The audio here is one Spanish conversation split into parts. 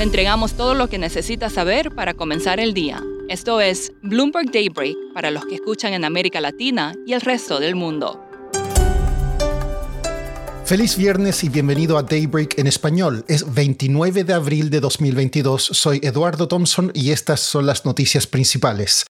Le entregamos todo lo que necesita saber para comenzar el día. Esto es Bloomberg Daybreak para los que escuchan en América Latina y el resto del mundo. Feliz viernes y bienvenido a Daybreak en español. Es 29 de abril de 2022. Soy Eduardo Thompson y estas son las noticias principales.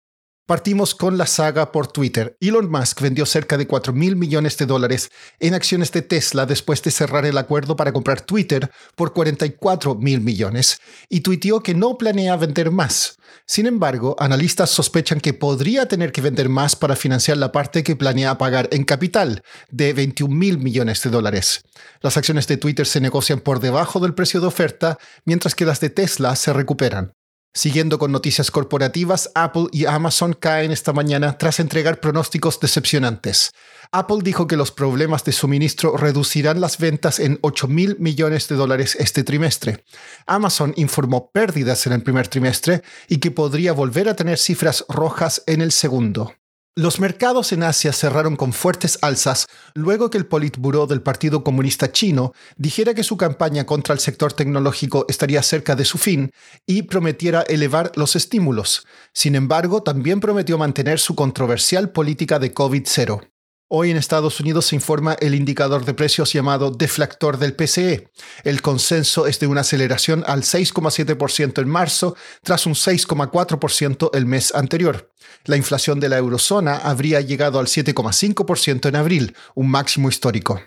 Partimos con la saga por Twitter. Elon Musk vendió cerca de 4 mil millones de dólares en acciones de Tesla después de cerrar el acuerdo para comprar Twitter por 44 mil millones y tuiteó que no planea vender más. Sin embargo, analistas sospechan que podría tener que vender más para financiar la parte que planea pagar en capital, de 21 mil millones de dólares. Las acciones de Twitter se negocian por debajo del precio de oferta, mientras que las de Tesla se recuperan. Siguiendo con noticias corporativas, Apple y Amazon caen esta mañana tras entregar pronósticos decepcionantes. Apple dijo que los problemas de suministro reducirán las ventas en 8 mil millones de dólares este trimestre. Amazon informó pérdidas en el primer trimestre y que podría volver a tener cifras rojas en el segundo. Los mercados en Asia cerraron con fuertes alzas luego que el Politburó del Partido Comunista Chino dijera que su campaña contra el sector tecnológico estaría cerca de su fin y prometiera elevar los estímulos. Sin embargo, también prometió mantener su controversial política de COVID-0. Hoy en Estados Unidos se informa el indicador de precios llamado deflactor del PCE. El consenso es de una aceleración al 6,7% en marzo, tras un 6,4% el mes anterior. La inflación de la eurozona habría llegado al 7,5% en abril, un máximo histórico.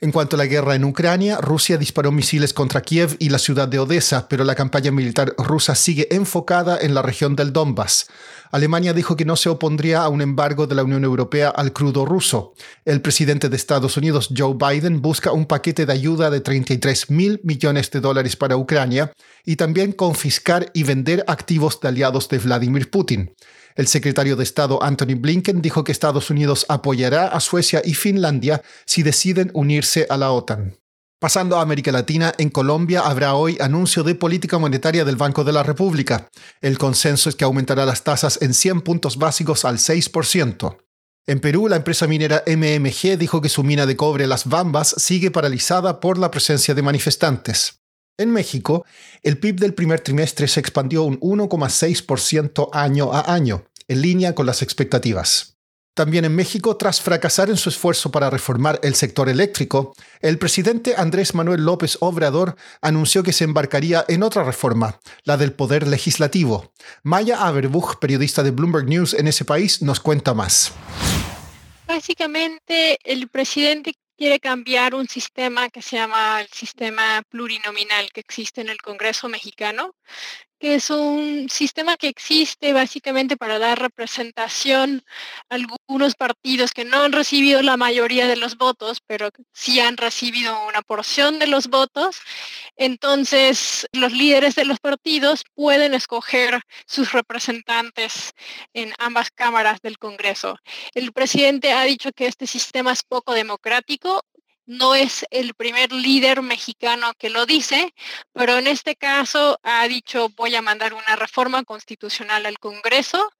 En cuanto a la guerra en Ucrania, Rusia disparó misiles contra Kiev y la ciudad de Odessa, pero la campaña militar rusa sigue enfocada en la región del Donbass. Alemania dijo que no se opondría a un embargo de la Unión Europea al crudo ruso. El presidente de Estados Unidos, Joe Biden, busca un paquete de ayuda de 33 mil millones de dólares para Ucrania y también confiscar y vender activos de aliados de Vladimir Putin. El secretario de Estado Anthony Blinken dijo que Estados Unidos apoyará a Suecia y Finlandia si deciden unirse a la OTAN. Pasando a América Latina, en Colombia habrá hoy anuncio de política monetaria del Banco de la República. El consenso es que aumentará las tasas en 100 puntos básicos al 6%. En Perú, la empresa minera MMG dijo que su mina de cobre Las Bambas sigue paralizada por la presencia de manifestantes. En México, el PIB del primer trimestre se expandió un 1,6% año a año, en línea con las expectativas. También en México, tras fracasar en su esfuerzo para reformar el sector eléctrico, el presidente Andrés Manuel López Obrador anunció que se embarcaría en otra reforma, la del poder legislativo. Maya Averbuch, periodista de Bloomberg News en ese país, nos cuenta más. Básicamente, el presidente quiere cambiar un sistema que se llama el sistema plurinominal que existe en el Congreso mexicano, que es un sistema que existe básicamente para dar representación a algunos partidos que no han recibido la mayoría de los votos, pero sí han recibido una porción de los votos. Entonces, los líderes de los partidos pueden escoger sus representantes en ambas cámaras del Congreso. El presidente ha dicho que este sistema es poco democrático no es el primer líder mexicano que lo dice, pero en este caso ha dicho voy a mandar una reforma constitucional al Congreso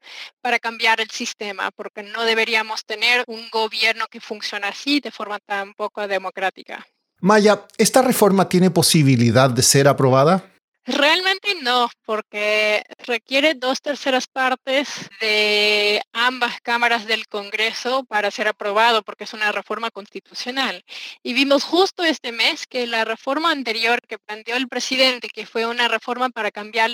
para cambiar el sistema, porque no deberíamos tener un gobierno que funcione así de forma tan poco democrática. Maya, ¿esta reforma tiene posibilidad de ser aprobada? Realmente no, porque requiere dos terceras partes de ambas cámaras del Congreso para ser aprobado, porque es una reforma constitucional. Y vimos justo este mes que la reforma anterior que planteó el presidente, que fue una reforma para cambiar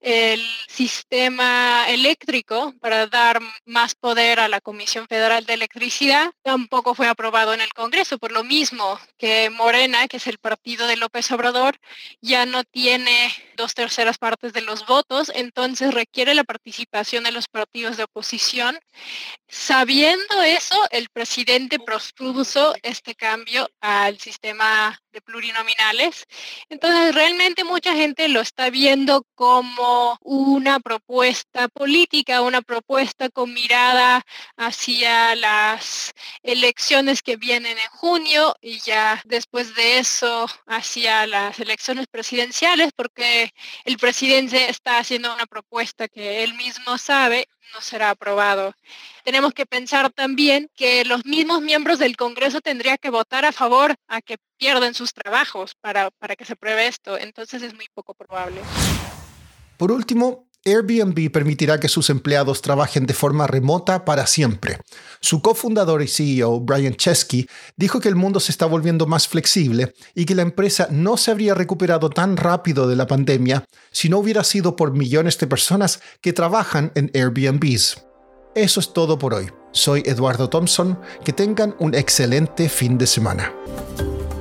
el sistema eléctrico, para dar más poder a la Comisión Federal de Electricidad, tampoco fue aprobado en el Congreso, por lo mismo que Morena, que es el partido de López Obrador, ya no tiene dos terceras partes de los votos, entonces requiere la participación de los partidos de oposición. Sabiendo eso, el presidente propuso este cambio al sistema de plurinominales. Entonces, realmente mucha gente lo está viendo como una propuesta política, una propuesta con mirada hacia las elecciones que vienen en junio y ya después de eso hacia las elecciones presidenciales, porque que el presidente está haciendo una propuesta que él mismo sabe no será aprobado. Tenemos que pensar también que los mismos miembros del Congreso tendrían que votar a favor a que pierdan sus trabajos para, para que se apruebe esto. Entonces es muy poco probable. Por último, Airbnb permitirá que sus empleados trabajen de forma remota para siempre. Su cofundador y CEO, Brian Chesky, dijo que el mundo se está volviendo más flexible y que la empresa no se habría recuperado tan rápido de la pandemia si no hubiera sido por millones de personas que trabajan en Airbnbs. Eso es todo por hoy. Soy Eduardo Thompson. Que tengan un excelente fin de semana.